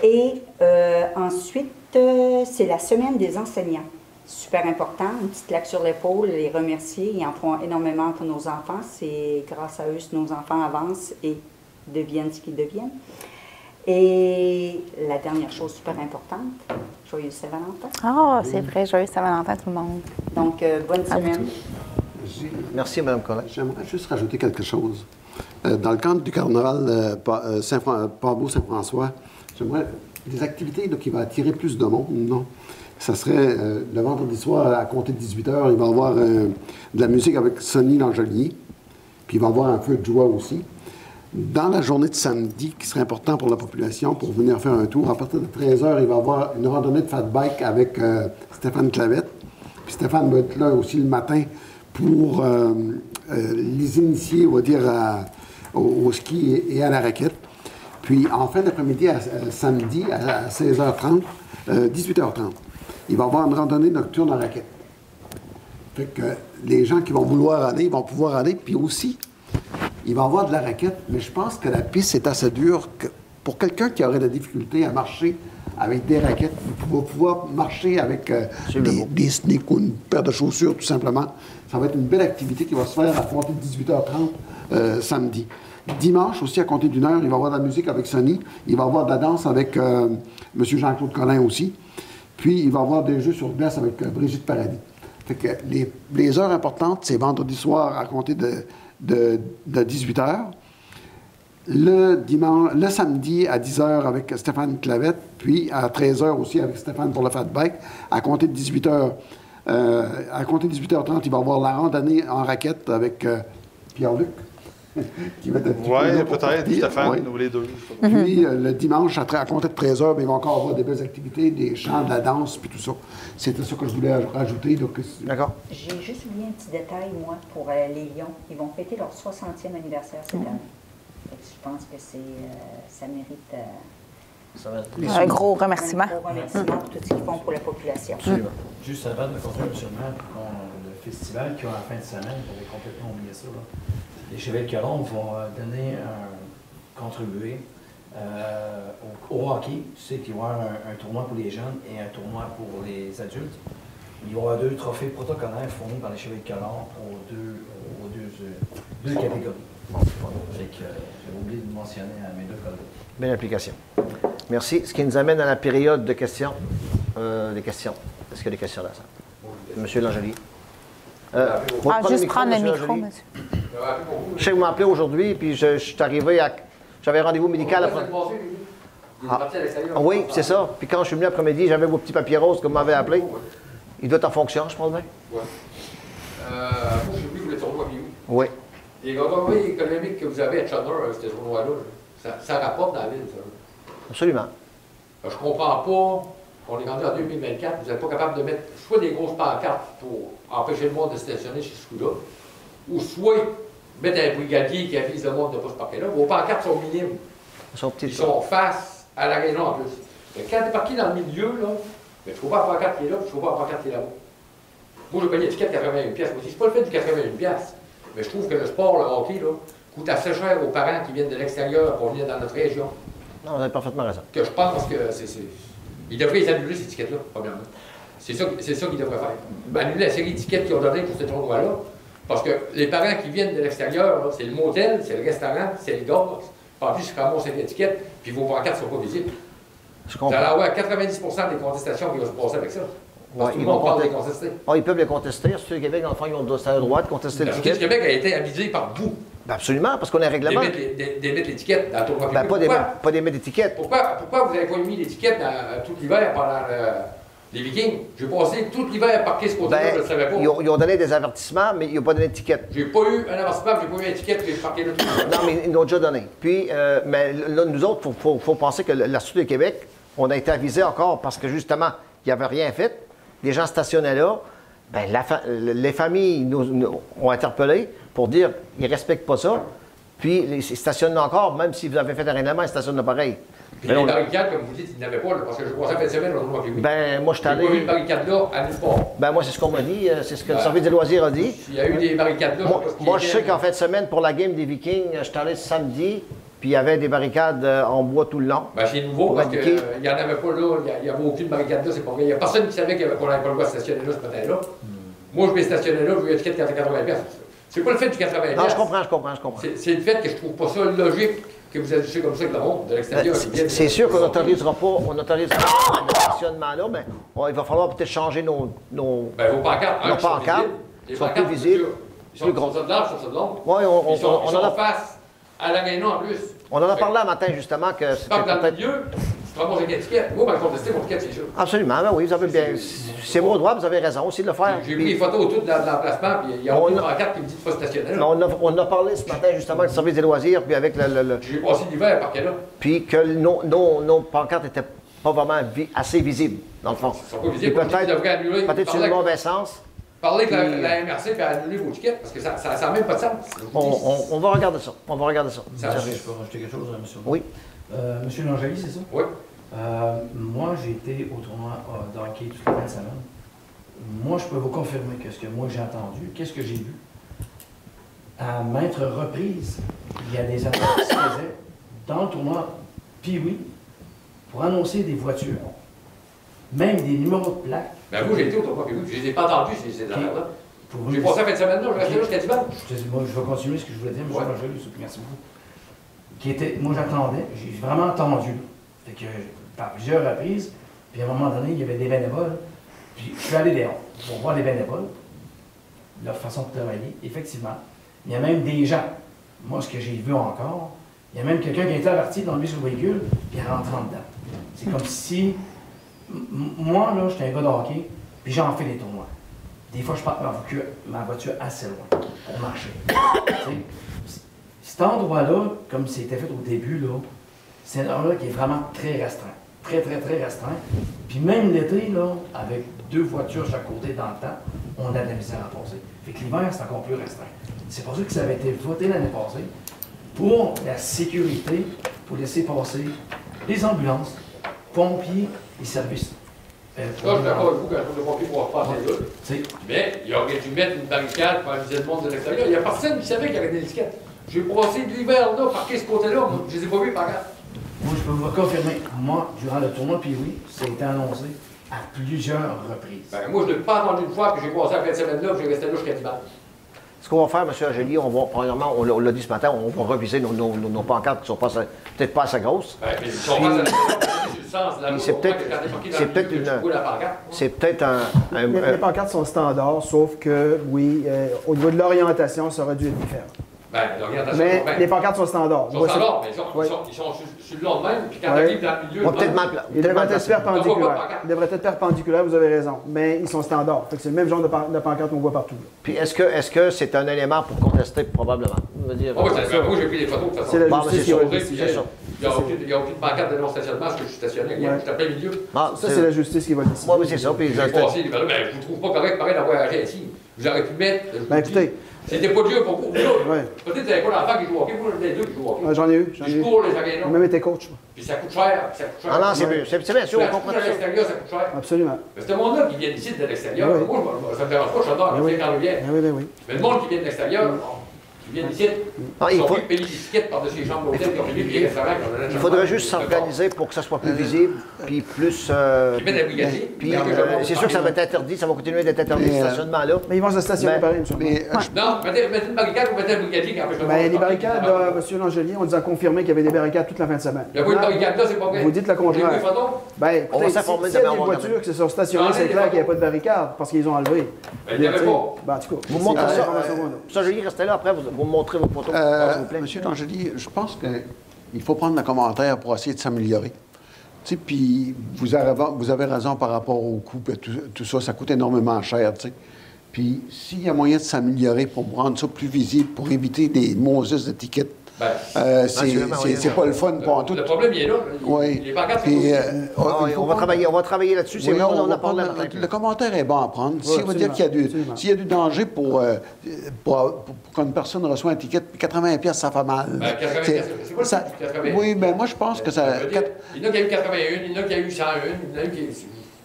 Et euh, ensuite, c'est la semaine des enseignants. Super important, une petite claque sur l'épaule, les remercier. Ils en font énormément pour nos enfants. C'est grâce à eux que nos enfants avancent et deviennent ce qu'ils deviennent. Et la dernière chose super importante, joyeux Saint-Valentin. Ah, c'est vrai, joyeux Saint-Valentin tout le monde. Donc, bonne semaine. Merci, Mme Collin. J'aimerais juste rajouter quelque chose. Euh, dans le cadre du carnaval euh, Pa- euh, Saint-Fran- euh, Pabot-Saint-François, j'aimerais des activités là, qui vont attirer plus de monde. Non? Ça serait euh, le vendredi soir à compter de 18h, il va y avoir de la musique avec Sonny Langelier, puis il va y avoir un feu de joie aussi. Dans la journée de samedi, qui serait important pour la population, pour venir faire un tour, à partir de 13h, il va y avoir une randonnée de fat bike avec Stéphane Clavette. Puis Stéphane va être là aussi le matin pour euh, euh, les initier, on va dire, à- au, au ski et, à la raquette. Puis en fin d'après-midi, à- à- samedi, à, à 16h30, euh, 18h30, il va y avoir une randonnée nocturne en raquette. Fait que les gens qui vont vouloir aller, ils vont pouvoir aller. Puis aussi, il va y avoir de la raquette, mais je pense que la piste est assez dure que pour quelqu'un qui aurait de la difficulté à marcher avec des raquettes, il va pouvoir marcher avec euh, des, des sneaks ou une paire de chaussures, tout simplement. Ça va être une belle activité qui va se faire à compter de 18h30 euh, samedi. Dimanche aussi, à compter d'une heure, il va y avoir de la musique avec Sonny. Il va y avoir de la danse avec euh, M. Jean-Claude Collin aussi. Puis, il va y avoir des jeux sur glace avec euh, Brigitte Paradis. Fait que les, heures importantes, c'est vendredi soir à compter de, de, 18 h. Le, dimanche, le samedi à 10 h avec Stéphane Clavette, puis à 13 h aussi avec Stéphane pour le Fat Bike. À compter de 18 h, à compter de 18h30, il va y avoir la randonnée en raquette avec euh, Pierre-Luc. qui va être un petit peu Oui, peut-être. Stéphane, Ouais. ou les deux. Puis euh, le dimanche, à, à compter de 13 h, il va encore avoir des belles activités, des chants, de la danse, puis tout ça. C'était ça que je voulais aj- rajouter. Euh, D'accord. J'ai juste oublié un petit détail, moi, pour euh, les Lions. Ils vont fêter leur 60e anniversaire cette année. Fait que je pense que c'est, euh, ça mérite euh, Un gros remerciement. un gros remerciement pour tout ce qu'ils font pour la population. Juste avant de continuer, M. le maire, on- le festival qui a en fin de semaine, j'avais complètement oublié ça. là. Les Chevaliers de Colombe vont euh, donner un, contribuer euh, au, au hockey. Tu sais qu'il va y avoir un, un tournoi pour les jeunes et un tournoi pour les adultes. Il y avoir deux trophées protocolaires fournis par les Chevaliers de Colombe aux deux, aux deux, euh, deux catégories. Euh, J'avais oublié de mentionner à mes deux collègues. Belle application. Merci. Ce qui nous amène à la période de questions. Euh, des questions. Est-ce qu'il y a des questions dans ça? Monsieur Langelier. Euh, Ah, juste prendre le micro, monsieur. Je sais que vous m'appelez aujourd'hui, puis je, je suis arrivé à. J'avais rendez-vous médical après. Ah. Ah oui, c'est ça. Puis quand je suis venu après-midi, j'avais vos petits papiers roses que vous m'avez appelé. Il doit être en fonction, je pense bien. Euh, moi, j'ai vu le tournoi Miou. Oui. Les retombées économiques que vous avez à Chudder, euh, ce tournoi-là, ça, ça rapporte dans la ville, ça. Absolument. Euh, Je comprends pas, on est rendu en 2024, vous n'êtes pas capable de mettre soit des grosses pancartes pour empêcher le monde de stationner chez ce coup-là, ou soit mettre un brigadier qui avise le monde de ne pas se parquer là. Vos pancartes sont minimes. Ils sont petits. Ils sont face à la raison en plus. Mais quand tu es parqué dans le milieu, là, mais tu ne pas la pancarte qui est là, tu ne pas la pancarte qui est là-bas. Moi, je paye l'étiquette 81 pièces. Moi, c'est pas le fait du 81 pièces. Mais je trouve que le sport, le hockey, là, coûte assez cher aux parents qui viennent de l'extérieur pour venir dans notre région. Non, vous avez parfaitement raison. Que je pense que c'est. devraient les annuler, ces étiquettes-là, premièrement. C'est ça, ça qu'ils devraient faire. Annuler la série d'étiquettes qu'ils ont données pour ce tournoi-là. Parce que les parents qui viennent de l'extérieur, c'est le motel, c'est le restaurant, c'est les gars. En plus, ils ramassent cette étiquette, puis vos pancartes ne sont pas visibles. Je comprends. avoir 90% des contestations qui vont se passer avec ça. Parce Ouais, ils le vont parle compter- contester. Ah, ils peuvent les contester. Ceux du Québec, dans le fond, ils ont le droit de contester La Justice du l'étiquette. Québec a été avisée par vous Ben, absolument, parce qu'on a un règlement. d'émettre d'émettre l'étiquette dans tournoi Ben, pas des, pourquoi, pas des mettre d'étiquette. pourquoi, pourquoi vous n'avez pas mis l'étiquette euh, tout l'hiver pendant euh, les Vikings? J'ai passé tout l'hiver parqué ce côté-là, Ben, je ne le savais pas. ils, ont, ils ont donné des avertissements, mais ils n'ont pas donné d'étiquette. J'ai pas eu un avancement, j'ai pas eu une étiquette, j'ai parqué là tout Non, mais ils l'ont déjà donné. Puis, euh, mais là, nous autres, il faut, faut- faut penser que la Sûreté du Québec, on a été avisés encore parce que justement, il n'y avait rien fait. Les gens stationnaient là. Ben, la fa- les familles nous, nous ont interpellés pour dire qu'ils ne respectent pas ça. Puis, ils stationnent encore, même si vous avez fait un règlement, ils stationnent pareil. Puis Mais les barricades, comme vous dites, ils n'avaient pas, là, parce que je crois ça fait une semaine, on oui. Ben, moi, je suis J'ai pas vu allé. une barricade là à nulle part. Ben, moi, c'est ce qu'on m'a dit. euh, C'est ce que le service des loisirs a dit. Il y a eu des barricades là. Moi, qui moi, je sais qu'en fin de semaine, pour la game des Vikings, je suis allé samedi, puis il y avait des barricades euh, en bois tout le long. Ben, c'est nouveau parce qu'il indiquer- n'y en avait pas là, il n'y avait aucune barricade là, c'est pas vrai. Il n'y a personne qui savait qu'il y avait- qu'on n'avait pas le droit de stationner là ce matin-là. Moi, je vais stationner là, je veux un ticket de 80 pièces. C'est pas le fait du 80 Non, je comprends, je comprends, je comprends. C'est le fait que je trouve pas ça logique que vous agissez comme ça avec le monde de l'extérieur. Ben, C'est sûr qu'on n'autorisera pas, on n'autorisera pas le stationnement-là, mais on- il va falloir peut-être changer nos. nos... Ben, vos pancartes, Nos qui sont pancartes. Les sont plus visibles. Ils sont plus grosses. ça de large, sur ça de long. Ouais, on, on- Ils sont, on ils en sont a, face à l'aréna en plus. on en a parlé un matin, justement, que c'était peut-être. Milieu, tu te ramasses avec l'étiquette. Moi, contester mon ticket, c'est sûr. Absolument, ben oui, vous avez bien. C'est vos droits, vous avez raison aussi de le faire. J'ai pris les photos autour de la- de l'emplacement, puis il y a On a- pancarte qui me dit de pas stationner. là. on, a, on a parlé ce matin, justement, avec le service des loisirs, puis avec le- le- le, J'ai passé l'hiver à parquet là. puis que nos, nos, nos pancartes n'étaient pas vraiment vi- assez visibles, dans le fond. Ils sont pas Puis visibles. Peut-être Peut-être devraient annuler. peut-être sur le avec- mauvais sens. Parler avec la, la MRC et annuler vos tickets, parce que ça n'a ça, même pas de sens. On, dis, on- on va regarder ça. On va regarder ça. Ça, Je peux rajouter quelque chose, euh, monsieur? Oui. Euh, monsieur Langeli, c'est ça? Oui. Euh, moi, j'ai été au tournoi euh, de hockey toute la fin de semaine. Moi, je peux vous confirmer que ce que moi j'ai entendu, qu'est-ce que j'ai vu? À maintes reprises, il y a des annonces qui se faisaient dans le tournoi oui, pour annoncer des voitures, même des numéros de plaque. Ben, vous, j'ai été au tournoi, vous, je les ai pas entendus, ces. Pour vous J'ai passé la fin de semaine là, je restais là jusqu'à dimanche. Je moi, vais continuer ce que je voulais dire, M. Merci beaucoup. Qui était, moi, j'attendais, j'ai vraiment attendu. que, par plusieurs reprises, puis à un moment donné, il y avait des bénévoles. Puis je suis allé dehors pour voir les bénévoles, leur façon de travailler. Effectivement, il y a même des gens, moi, ce que j'ai vu encore, il y a même quelqu'un qui a été averti dans le bus au véhicule, puis il en dedans. C'est comme si, moi, là, j'étais un gars de hockey, puis j'en fais des tournois. Des fois, je parle ma voiture, ma voiture assez loin pour marcher. Cet endroit-là, comme c'était fait au début, là, c'est un endroit qui est vraiment très restreint. Très, très, très restreint. Puis même l'été, là, avec deux voitures chaque côté dans le temps, on a de la misère à passer. Fait que l'hiver, c'est encore plus restreint. C'est pour ça que ça avait été voté l'année passée pour la sécurité, pour laisser passer les ambulances, pompiers et services. euh, Là, je suis d'accord avec vous qu'un jour de pompier ne pas passer là. Mais il aurait dû mettre une barricade pour aviser le monde de l'extérieur. Il n'y a personne qui savait qu'il y avait des étiquettes. J'ai passé de l'hiver là, parqué ce côté-là, je les ai pas vus par là. Moi, je peux vous confirmer, moi, durant le tournoi, puis oui, ça a été annoncé à plusieurs reprises. Ben, moi, je ne l'ai pas entendu une fois, puis j'ai passé la fin de semaine là, puis j'ai resté là jusqu'à dimanche. Ce qu'on va faire, M. Ageli, on va, premièrement, on l'a- dit ce matin, on va reviser nos, nos- nos- nos pancartes qui sont pas assez- peut-être pas assez grosses. Ben, mais ils sont pas dans le sens de la Puis loi, c'est peut-être- c'est peut-être une-. C'est peut-être un. un- Les, un- les pancartes sont standards, sauf que, oui, euh, au niveau de l'orientation, ça aurait dû être différent. Ben, l'orientation, Mais ben, les pancartes sont standards. ils sont c'est- standards, mais ils sont, ils Ouais. sont, ils sont sur, sur le long de même, puis quand Ouais. tu arrives dans le milieu, on va peut-être mal. Ils devraient être perpendiculaires. Ils devraient être perpendiculaires, vous avez raison. Mais ils sont standards. Fait que c'est le même genre de, pan- de pancarte qu'on voit partout. là. Puis est-ce que est-ce que c'est un élément pour contester probablement? Dire, Ah oui, c'est- moi, j'ai pris des photos de toute façon. C'est la Bon, justice c'est qui c'est. Il n'y a, aucune- pancarte de non-stationnement parce que je suis stationné. Ouais. Je suis en plein milieu. Ah, Ça, c'est la justice qui va décider. Moi, oui, c'est ça. Je- là. Ben, je ne vous trouve pas correct pareil d'avoir agi ainsi. Vous auriez pu mettre. Ben, écoutez. C'était pas dur pour vous. Ouais. Peut-être que vous n'avez pas d'enfant qui joue au hockey, vous, vous avez deux qui jouent au hockey. Ouais, J'en ai eu. J'en ai je eu. cours les arénas. J'ai même été coach. moi. Puis ça coûte cher. puis Ça coûte cher. Ah non, c'est Ouais. bien. C'est c'est bien sûr, on comprend à ça. l'extérieur, ça coûte cher. Absolument. Mais ce monde-là qui vient ici de l'extérieur, Oui. moi, ça me dérange pas, oui. quand oui, ben oui. Mais le monde qui vient de l'extérieur, qui vient Ah, ils il sont payer par-dessus les d'hôtel, faudrait juste s'organiser pour que ça soit plus visible, puis plus. euh, Ils mettent un brigadier. puis je euh, c'est sûr que ça va être interdit, ça va continuer d'être interdit, Mais, ce euh, stationnement-là. Mais ils vont se stationner euh, je- Non, mettez, mettez une barricade ou mettez un brigadier qui empêche le monde de les barricades, va. là, monsieur Langelier, on nous a confirmé qu'il y avait des barricades toute la fin de semaine. Il n'y a pas une barricade là, c'est pas vrai. Vous dites le contraire. Ben, On va s'informer s'il y a demain, des on va voitures qui se sont stationnées, c'est clair qu'il n'y a pas de barricade parce qu'ils ont enlevé. Ben, il y avait pas. Ben, en tout cas, Vous montrez la ça. euh, Ça, Julie, restez là après, vous, vous me montrez vos photos, Euh, s'il vous plaît. Monsieur Langeli, je pense qu'il faut prendre le commentaire pour essayer de s'améliorer. Puis vous avez, vous avez raison par rapport au coût, tout, tout ça, ça coûte énormément cher. Puis s'il y a moyen de s'améliorer pour rendre ça plus visible, pour éviter des Moses d'étiquettes Ben, Euh, c'est pas le fun pour tout. Le problème, il est là. Oui. Les pancartes, Puis, euh, Ah, on, va travailler, on va travailler là-dessus. C'est on on en va a parlé le, le commentaire est bon à prendre. S'il va absolument, dire qu'il y, a du- absolument. s'il y a du danger pour, euh, pour, pour- pour qu'une personne reçoit un ticket, 80 pièces, ça fait mal. Ben, 80 C'est- pièces, c'est quoi le ça- prix de 80? Oui, mais moi, je pense que ça... Il y en a qui a eu 81, il y en a qui a eu 101, il y en a eu qui.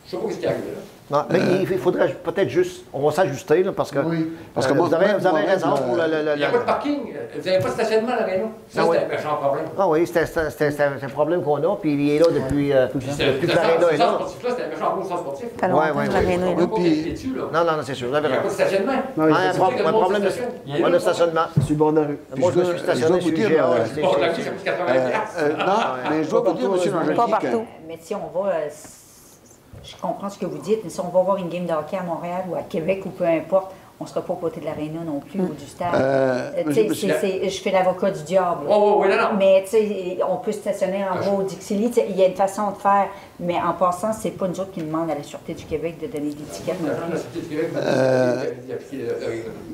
Je sais pas ce qui est arrivé là. Non, mais il il faudrait peut-être juste, on va s'ajuster, là, parce que, Oui. Parce euh, que moi, vous avez, vous avez raison pour le... le- le- Il n'y a pas de parking, vous n'avez pas de stationnement à la Réunion. Ça, Ah oui. c'est un méchant problème. Ah oui, c'était un problème qu'on a, puis il est là depuis, euh, Puis c'est- depuis que ce l'aréna est là. c'était un méchant gros centre sportif. Rester dessus, là. Non, non, non, c'est sûr, vous avez Il n'y a pas de raison. stationnement. Non, il Ah, un, pro- que le un problème de, de stationnement. sur le bord de la rue. Moi, je me suis stationné sur vous le euh, c'est- Bon, la c'est- vie, ça coûte Euh, 80 piastres. euh, non, mais je dois vous dire, partout, M. Langelier. Mais si on va, euh, je comprends ce que vous dites, mais si on va voir une game de hockey à Montréal ou à Québec ou peu importe, on ne sera pas aux côtés de l'aréna non plus ou du stade. Euh, Euh, je suis- je fais l'avocat du diable. Oh, oh, oui, non, non. Mais on peut stationner en bas au Dixili. Il y a une façon de faire. Mais en passant, c'est pas nous autres qui demandent à la Sûreté du Québec de donner des tickets. non la. Sûreté du Québec, Euh.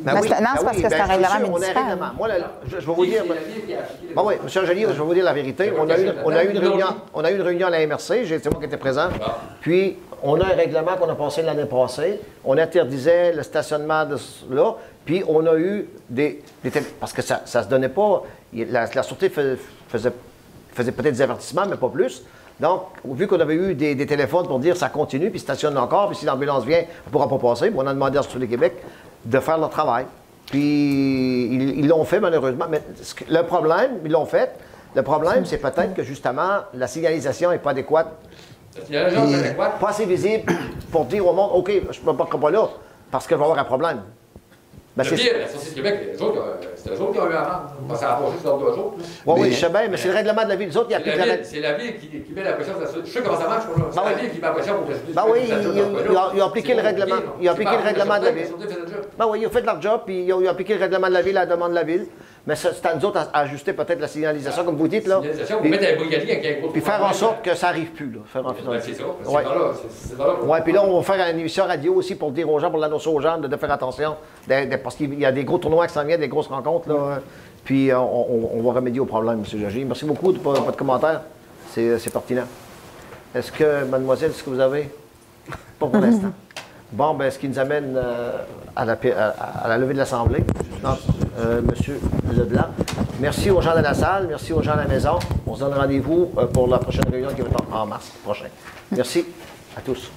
Ben oui, c'est- non, ben c'est parce que c'est ben un règlement sûr, on a un municipal. règlement. Moi, là, je, je vais vous dire... Bon, oui, M. Angelier, je vais vous dire la vérité. On a eu, on a eu une, réunion, on a eu une réunion à la MRC, j'ai- c'est moi qui étais présent. Ah. Puis, on a un règlement qu'on a passé l'année passée. On interdisait le stationnement de là. Puis, on a eu des. parce que ça ne se donnait pas. La, la Sûreté fais- faisait, faisait peut-être des avertissements, mais pas plus. Donc, vu qu'on avait eu des, des téléphones pour dire ça continue, puis stationne encore, puis si l'ambulance vient, elle ne pourra pas passer, puis on a demandé à Sûreté du Québec de faire leur travail. Puis, ils l'ont fait, malheureusement. Mais le problème, ils l'ont fait. Le problème, c'est peut-être que, justement, la signalisation n'est pas adéquate Il y a pas assez visible pour dire au monde, OK, je ne porterai pas là parce que je vais avoir un problème. Ben, Le c'est- pire, la Société du Québec, les autres, euh, c'était eux autres qui ont eu la vente. Parce que ça a passé sur deux jours. Oui, oui, je sais bien, mais c'est le règlement de la ville. Les autres, ils C'est appliquent la ville, règle. c'est la ville qui, qui met la pression sur la société. Je sais comment ça marche, moi. là. C'est Ben la oui. ville qui met la pression pour que société Ben oui, ils- ont- appliqué C'est le règlement. Ils ont appliqué C'est le règlement de la ville. Ben oui, ils ont fait leur job, puis ils ont, ils ont appliqué le règlement de la ville à la demande de la ville. Mais c'est à nous autres à, ajuster peut-être la signalisation, comme vous dites, là. Signalisation, vous mettez un brigadier avec un gros puis faire en sorte que ça n'arrive plus, là. Faire en Ben, c'est ça. C'est Ouais. c'est- là. Oui, puis là, on va faire une émission radio aussi pour dire aux gens, pour l'annoncer aux gens de, de faire attention. de- de- parce qu'il y a des gros tournois qui s'en viennent, des grosses rencontres. Là, puis euh, on, on- on va remédier au problème, M. Jagé. Merci beaucoup de votre commentaire. C'est c'est pertinent. Est-ce que, mademoiselle, est-ce que vous avez? Pas pour l'instant. Bon, ben, ce qui nous amène euh, à, la, levée de l'Assemblée. Euh, Monsieur Leblanc. Merci aux gens de la salle, merci aux gens de la maison. On se donne rendez-vous euh, pour la prochaine réunion qui va être en mars prochain. Merci à tous.